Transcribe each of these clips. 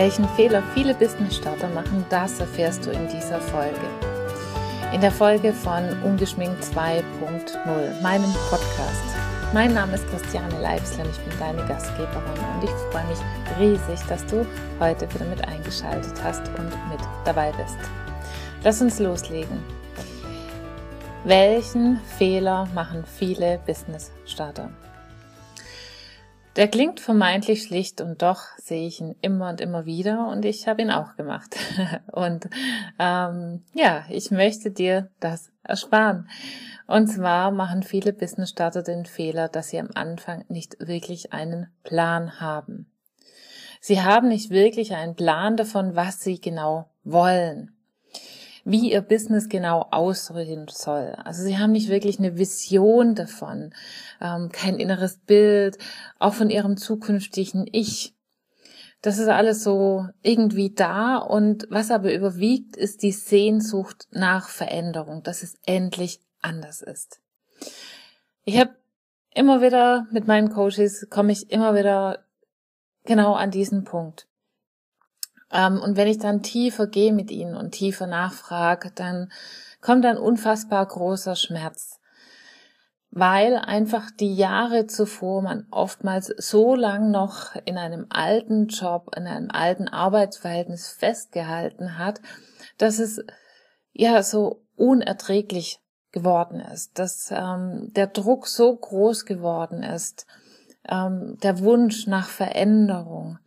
Welchen Fehler viele Business-Starter machen, das erfährst du in dieser Folge. In der Folge von Ungeschminkt 2.0, meinem Podcast. Mein Name ist Christiane Leibsler und ich bin deine Gastgeberin und ich freue mich riesig, dass du heute wieder mit eingeschaltet hast und mit dabei bist. Lass uns loslegen. Welchen Fehler machen viele Business-Starter? Der klingt vermeintlich schlicht und doch sehe ich ihn immer und immer wieder und ich habe ihn auch gemacht. Und ähm, ja, ich möchte dir das ersparen. Und zwar machen viele Business-Starter den Fehler, dass sie am Anfang nicht wirklich einen Plan haben. Sie haben nicht wirklich einen Plan davon, was sie genau wollen wie ihr Business genau aussehen soll. Also sie haben nicht wirklich eine Vision davon, ähm, kein inneres Bild, auch von ihrem zukünftigen Ich. Das ist alles so irgendwie da und was aber überwiegt, ist die Sehnsucht nach Veränderung, dass es endlich anders ist. Ich habe immer wieder mit meinen Coaches komme ich immer wieder genau an diesen Punkt. Ähm, und wenn ich dann tiefer gehe mit ihnen und tiefer nachfrage, dann kommt ein unfassbar großer Schmerz. Weil einfach die Jahre zuvor man oftmals so lang noch in einem alten Job, in einem alten Arbeitsverhältnis festgehalten hat, dass es ja so unerträglich geworden ist, dass ähm, der Druck so groß geworden ist, ähm, der Wunsch nach Veränderung,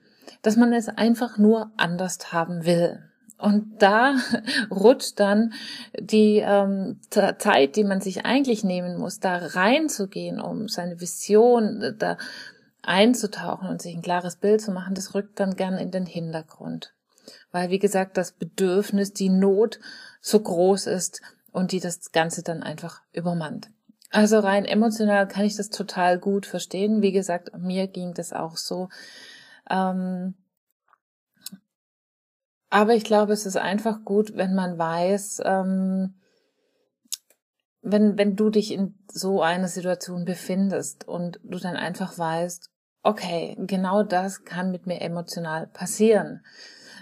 dass man es einfach nur anders haben will. Und da rutscht dann die ähm, Zeit, die man sich eigentlich nehmen muss, da reinzugehen, um seine Vision äh, da einzutauchen und sich ein klares Bild zu machen, das rückt dann gern in den Hintergrund. Weil, wie gesagt, das Bedürfnis, die Not so groß ist und die das Ganze dann einfach übermannt. Also rein emotional kann ich das total gut verstehen. Wie gesagt, mir ging das auch so. Ähm, aber ich glaube, es ist einfach gut, wenn man weiß, ähm, wenn, wenn du dich in so einer Situation befindest und du dann einfach weißt, okay, genau das kann mit mir emotional passieren,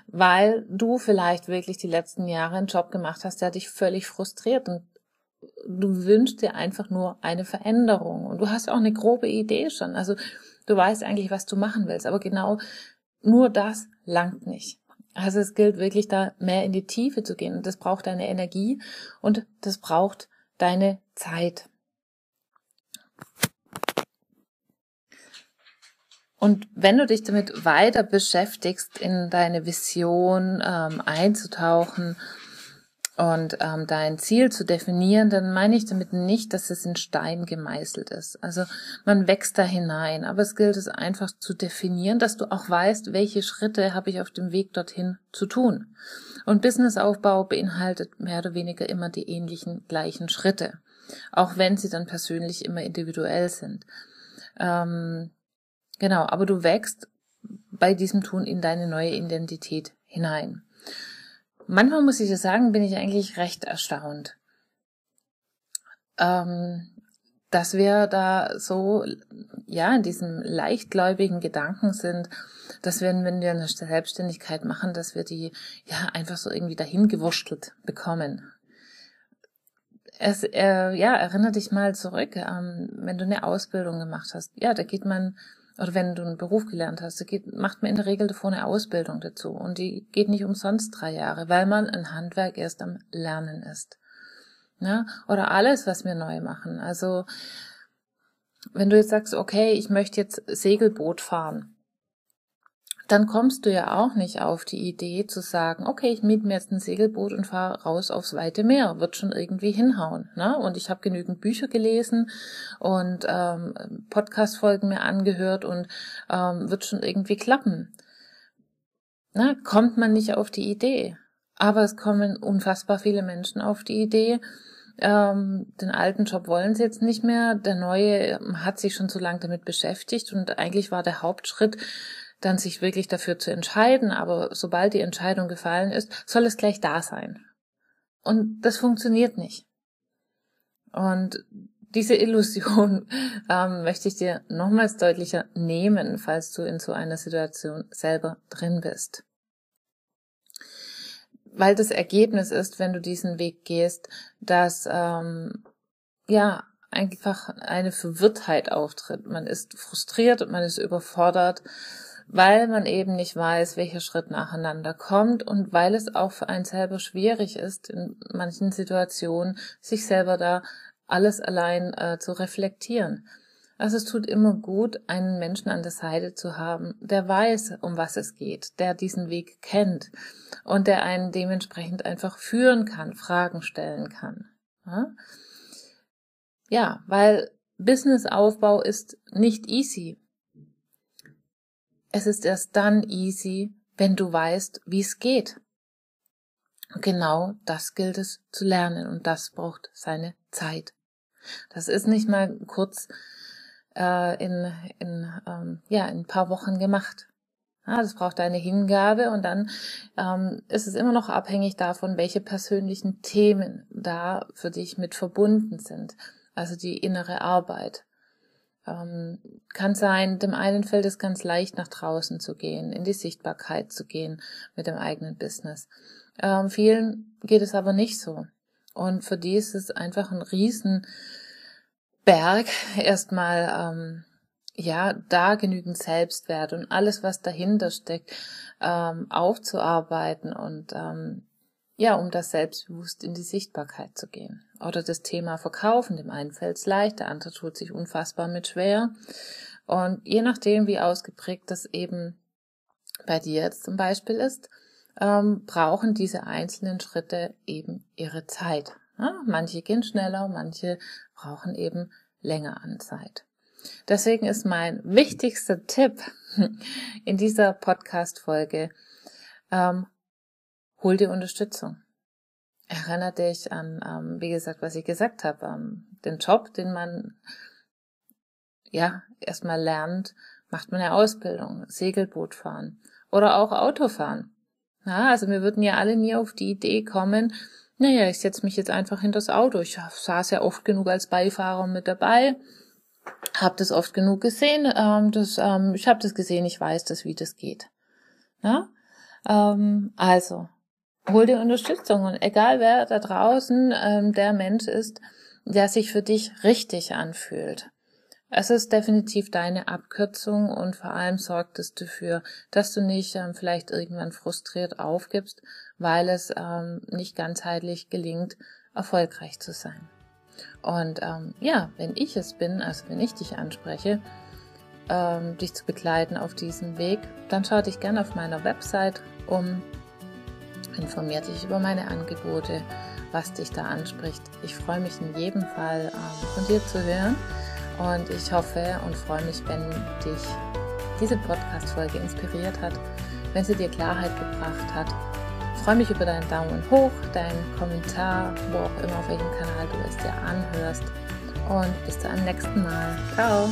weil du vielleicht wirklich die letzten Jahre einen Job gemacht hast, der dich völlig frustriert und du wünschst dir einfach nur eine Veränderung und du hast auch eine grobe Idee schon. Also du weißt eigentlich, was du machen willst, aber genau nur das langt nicht. Also es gilt wirklich da mehr in die Tiefe zu gehen und das braucht deine Energie und das braucht deine Zeit. Und wenn du dich damit weiter beschäftigst, in deine Vision ähm, einzutauchen und ähm, dein Ziel zu definieren, dann meine ich damit nicht, dass es in Stein gemeißelt ist. Also man wächst da hinein, aber es gilt es einfach zu definieren, dass du auch weißt, welche Schritte habe ich auf dem Weg dorthin zu tun. Und Businessaufbau beinhaltet mehr oder weniger immer die ähnlichen gleichen Schritte, auch wenn sie dann persönlich immer individuell sind. Ähm, genau, aber du wächst bei diesem Tun in deine neue Identität hinein. Manchmal muss ich sagen, bin ich eigentlich recht erstaunt, ähm, dass wir da so, ja, in diesem leichtgläubigen Gedanken sind, dass wir, wenn wir eine Selbstständigkeit machen, dass wir die, ja, einfach so irgendwie dahin gewurschtelt bekommen. Es, äh, ja, erinnere dich mal zurück, ähm, wenn du eine Ausbildung gemacht hast. Ja, da geht man oder wenn du einen Beruf gelernt hast, geht, macht man in der Regel davor eine Ausbildung dazu. Und die geht nicht umsonst drei Jahre, weil man ein Handwerk erst am Lernen ist. Ja? Oder alles, was wir neu machen. Also, wenn du jetzt sagst, okay, ich möchte jetzt Segelboot fahren, dann kommst du ja auch nicht auf die Idee zu sagen, okay, ich miete mir jetzt ein Segelboot und fahre raus aufs weite Meer, wird schon irgendwie hinhauen. Ne? Und ich habe genügend Bücher gelesen und ähm, Podcast-Folgen mir angehört und ähm, wird schon irgendwie klappen. Na, kommt man nicht auf die Idee. Aber es kommen unfassbar viele Menschen auf die Idee, ähm, den alten Job wollen sie jetzt nicht mehr. Der neue hat sich schon so lange damit beschäftigt und eigentlich war der Hauptschritt, dann sich wirklich dafür zu entscheiden, aber sobald die Entscheidung gefallen ist, soll es gleich da sein. Und das funktioniert nicht. Und diese Illusion ähm, möchte ich dir nochmals deutlicher nehmen, falls du in so einer Situation selber drin bist. weil das Ergebnis ist, wenn du diesen Weg gehst, dass ähm, ja einfach eine Verwirrtheit auftritt. Man ist frustriert und man ist überfordert, weil man eben nicht weiß, welcher Schritt nacheinander kommt und weil es auch für einen selber schwierig ist, in manchen Situationen sich selber da alles allein äh, zu reflektieren. Also es tut immer gut, einen Menschen an der Seite zu haben, der weiß, um was es geht, der diesen Weg kennt und der einen dementsprechend einfach führen kann, Fragen stellen kann. Ja, ja weil Businessaufbau ist nicht easy. Es ist erst dann easy, wenn du weißt, wie es geht. Genau das gilt es zu lernen und das braucht seine Zeit. Das ist nicht mal kurz äh, in, in, ähm, ja, in ein paar Wochen gemacht. Ja, das braucht eine Hingabe und dann ähm, ist es immer noch abhängig davon, welche persönlichen Themen da für dich mit verbunden sind. Also die innere Arbeit. Ähm, kann sein, dem einen fällt es ganz leicht, nach draußen zu gehen, in die Sichtbarkeit zu gehen mit dem eigenen Business. Ähm, vielen geht es aber nicht so. Und für die ist es einfach ein riesen Berg erstmal ähm, ja da genügend Selbstwert und alles, was dahinter steckt, ähm, aufzuarbeiten und ähm, ja, um das selbstbewusst in die Sichtbarkeit zu gehen. Oder das Thema Verkaufen, dem einen fällt es leicht, der andere tut sich unfassbar mit schwer. Und je nachdem, wie ausgeprägt das eben bei dir jetzt zum Beispiel ist, ähm, brauchen diese einzelnen Schritte eben ihre Zeit. Ja, manche gehen schneller, manche brauchen eben länger an Zeit. Deswegen ist mein wichtigster Tipp in dieser Podcast-Folge, ähm, hol dir Unterstützung. Erinnere dich an, ähm, wie gesagt, was ich gesagt habe, ähm, den Job, den man ja erstmal lernt, macht man eine Ausbildung, Segelboot fahren oder auch Autofahren. Ja, also wir würden ja alle nie auf die Idee kommen, naja, ich setze mich jetzt einfach hinter das Auto. Ich saß ja oft genug als Beifahrer mit dabei, habe das oft genug gesehen. Ähm, das, ähm, ich habe das gesehen, ich weiß das, wie das geht. Ja? Ähm, also, hol dir Unterstützung und egal wer da draußen ähm, der Mensch ist, der sich für dich richtig anfühlt. Es ist definitiv deine Abkürzung und vor allem sorgt es dafür, dass du nicht ähm, vielleicht irgendwann frustriert aufgibst, weil es ähm, nicht ganzheitlich gelingt, erfolgreich zu sein. Und ähm, ja, wenn ich es bin, also wenn ich dich anspreche, ähm, dich zu begleiten auf diesem Weg, dann schau dich gerne auf meiner Website um, informier dich über meine Angebote, was dich da anspricht. Ich freue mich in jedem Fall ähm, von dir zu hören. Und ich hoffe und freue mich, wenn dich diese Podcast-Folge inspiriert hat, wenn sie dir Klarheit gebracht hat. Ich freue mich über deinen Daumen hoch, deinen Kommentar, wo auch immer, auf welchem Kanal du es dir anhörst. Und bis zum nächsten Mal. Ciao!